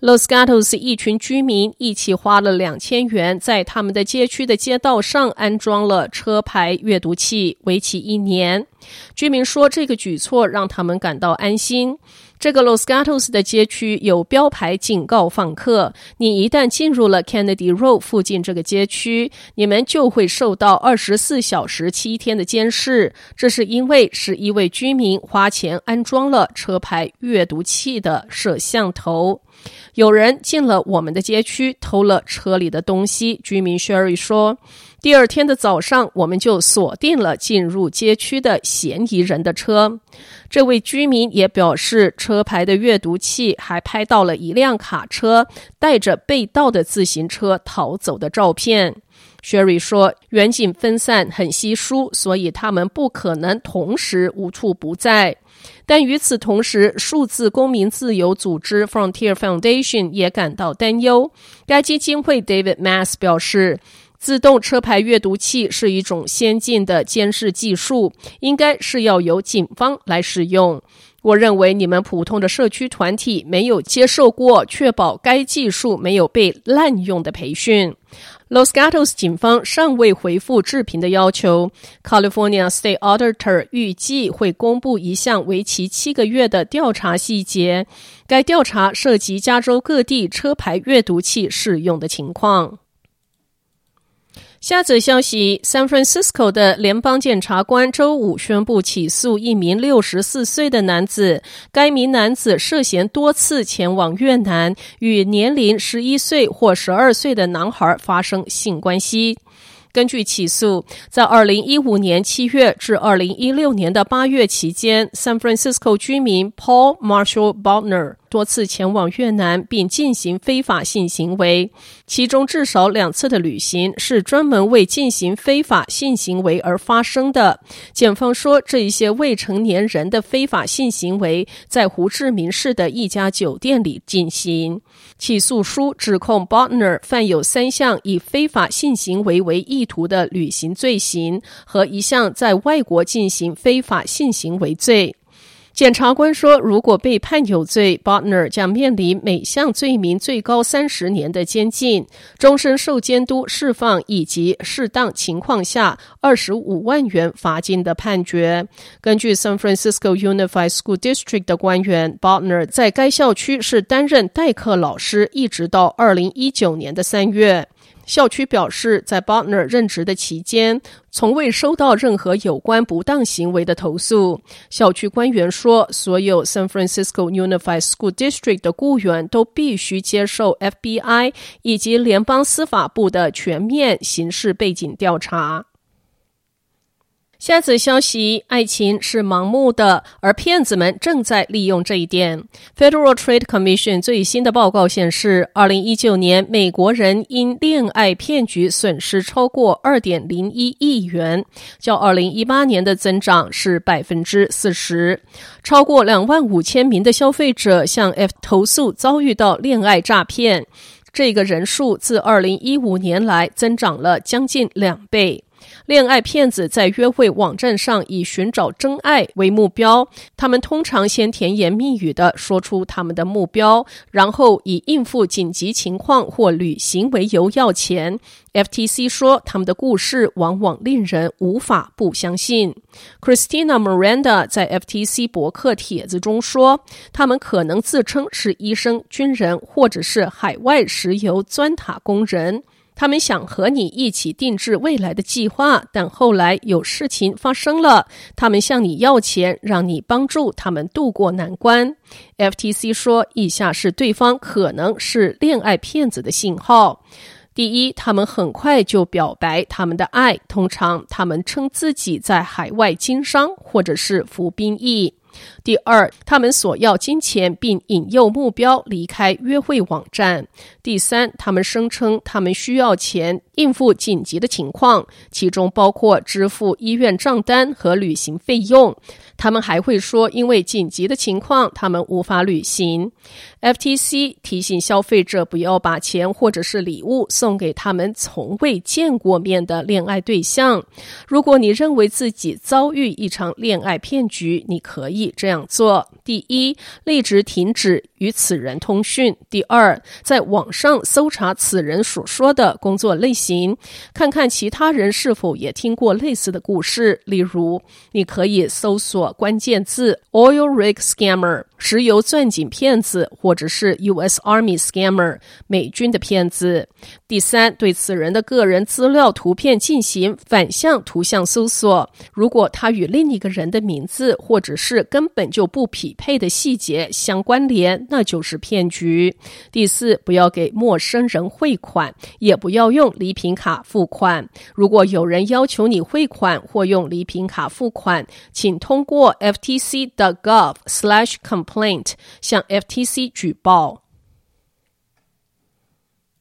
Los Gatos 一群居民一起花了两千元，在他们的街区的街道上安装了车牌阅读器，为期一年。居民说，这个举措让他们感到安心。这个 Los Gatos 的街区有标牌警告访客：你一旦进入了 Kennedy Road 附近这个街区，你们就会受到二十四小时七天的监视。这是因为十一位居民花钱安装了车牌阅读器的摄像头。有人进了我们的街区，偷了车里的东西。居民 Sherry 说，第二天的早上，我们就锁定了进入街区的嫌疑人的车。这位居民也表示，车牌的阅读器还拍到了一辆卡车带着被盗的自行车逃走的照片。Sherry 说，远景分散很稀疏，所以他们不可能同时无处不在。但与此同时，数字公民自由组织 Frontier Foundation 也感到担忧。该基金会 David Mass 表示，自动车牌阅读器是一种先进的监视技术，应该是要由警方来使用。我认为你们普通的社区团体没有接受过确保该技术没有被滥用的培训。Los Gatos 警方尚未回复置评的要求。California State Auditor 预计会公布一项为期七个月的调查细节。该调查涉及加州各地车牌阅读器适用的情况。下则消息：San Francisco 的联邦检察官周五宣布起诉一名六十四岁的男子。该名男子涉嫌多次前往越南，与年龄十一岁或十二岁的男孩发生性关系。根据起诉，在二零一五年七月至二零一六年的八月期间，San Francisco 居民 Paul Marshall Baldner 多次前往越南并进行非法性行为，其中至少两次的旅行是专门为进行非法性行为而发生的。检方说，这一些未成年人的非法性行为在胡志明市的一家酒店里进行。起诉书指控 Baldner 犯有三项以非法性行为为意图的旅行罪行和一项在外国进行非法性行为罪。检察官说，如果被判有罪，Baldner 将面临每项罪名最高三十年的监禁、终身受监督释放以及适当情况下二十五万元罚金的判决。根据 San Francisco Unified School District 的官员，Baldner 在该校区是担任代课老师，一直到二零一九年的三月。校区表示，在 Butner 任职的期间，从未收到任何有关不当行为的投诉。校区官员说，所有 San Francisco Unified School District 的雇员都必须接受 FBI 以及联邦司法部的全面刑事背景调查。下则消息：爱情是盲目的，而骗子们正在利用这一点。Federal Trade Commission 最新的报告显示，二零一九年美国人因恋爱骗局损失超过二点零一亿元，较二零一八年的增长是百分之四十。超过两万五千名的消费者向 F 投诉遭遇到恋爱诈骗，这个人数自二零一五年来增长了将近两倍。恋爱骗子在约会网站上以寻找真爱为目标，他们通常先甜言蜜语地说出他们的目标，然后以应付紧急情况或旅行为由要钱。FTC 说，他们的故事往往令人无法不相信。Christina Miranda 在 FTC 博客帖子中说，他们可能自称是医生、军人或者是海外石油钻塔工人。他们想和你一起定制未来的计划，但后来有事情发生了。他们向你要钱，让你帮助他们渡过难关。FTC 说，以下是对方可能是恋爱骗子的信号：第一，他们很快就表白他们的爱，通常他们称自己在海外经商或者是服兵役。第二，他们索要金钱并引诱目标离开约会网站。第三，他们声称他们需要钱应付紧急的情况，其中包括支付医院账单和旅行费用。他们还会说，因为紧急的情况，他们无法旅行。FTC 提醒消费者不要把钱或者是礼物送给他们从未见过面的恋爱对象。如果你认为自己遭遇一场恋爱骗局，你可以这样做：第一，立即停止与此人通讯；第二，在网上搜查此人所说的工作类型，看看其他人是否也听过类似的故事。例如，你可以搜索关键字 “oil rig scammer”（ 石油钻井骗子）或者是 U.S. Army scammer 美军的骗子。第三，对此人的个人资料图片进行反向图像搜索，如果他与另一个人的名字或者是根本就不匹配的细节相关联，那就是骗局。第四，不要给陌生人汇款，也不要用礼品卡付款。如果有人要求你汇款或用礼品卡付款，请通过 FTC.gov/slash ftc.gov/complaint 向 FTC 举报。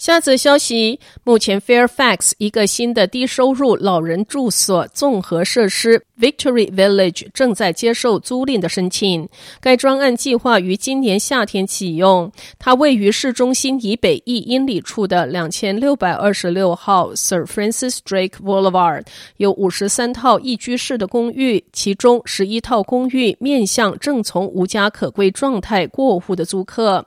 下则消息：目前 Fairfax 一个新的低收入老人住所综合设施 Victory Village 正在接受租赁的申请。该专案计划于今年夏天启用。它位于市中心以北一英里处的两千六百二十六号 Sir Francis Drake Boulevard，有五十三套一居室的公寓，其中十一套公寓面向正从无家可归状态过户的租客。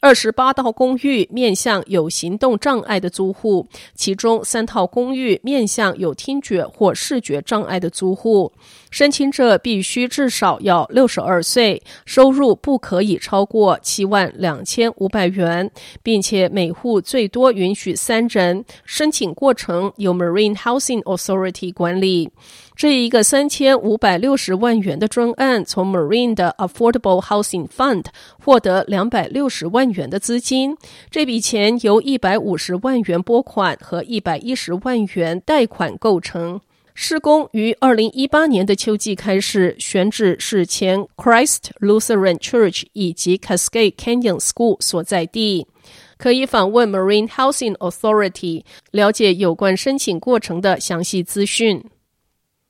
二十八套公寓面向有行动障碍的租户，其中三套公寓面向有听觉或视觉障碍的租户。申请者必须至少要六十二岁，收入不可以超过七万两千五百元，并且每户最多允许三人。申请过程由 Marine Housing Authority 管理。这一个三千五百六十万元的专案，从 Marine 的 Affordable Housing Fund 获得两百六十万元的资金。这笔钱由一百五十万元拨款和一百一十万元贷款构成。施工于二零一八年的秋季开始，选址是前 Christ Lutheran Church 以及 Cascade Canyon School 所在地。可以访问 Marine Housing Authority，了解有关申请过程的详细资讯。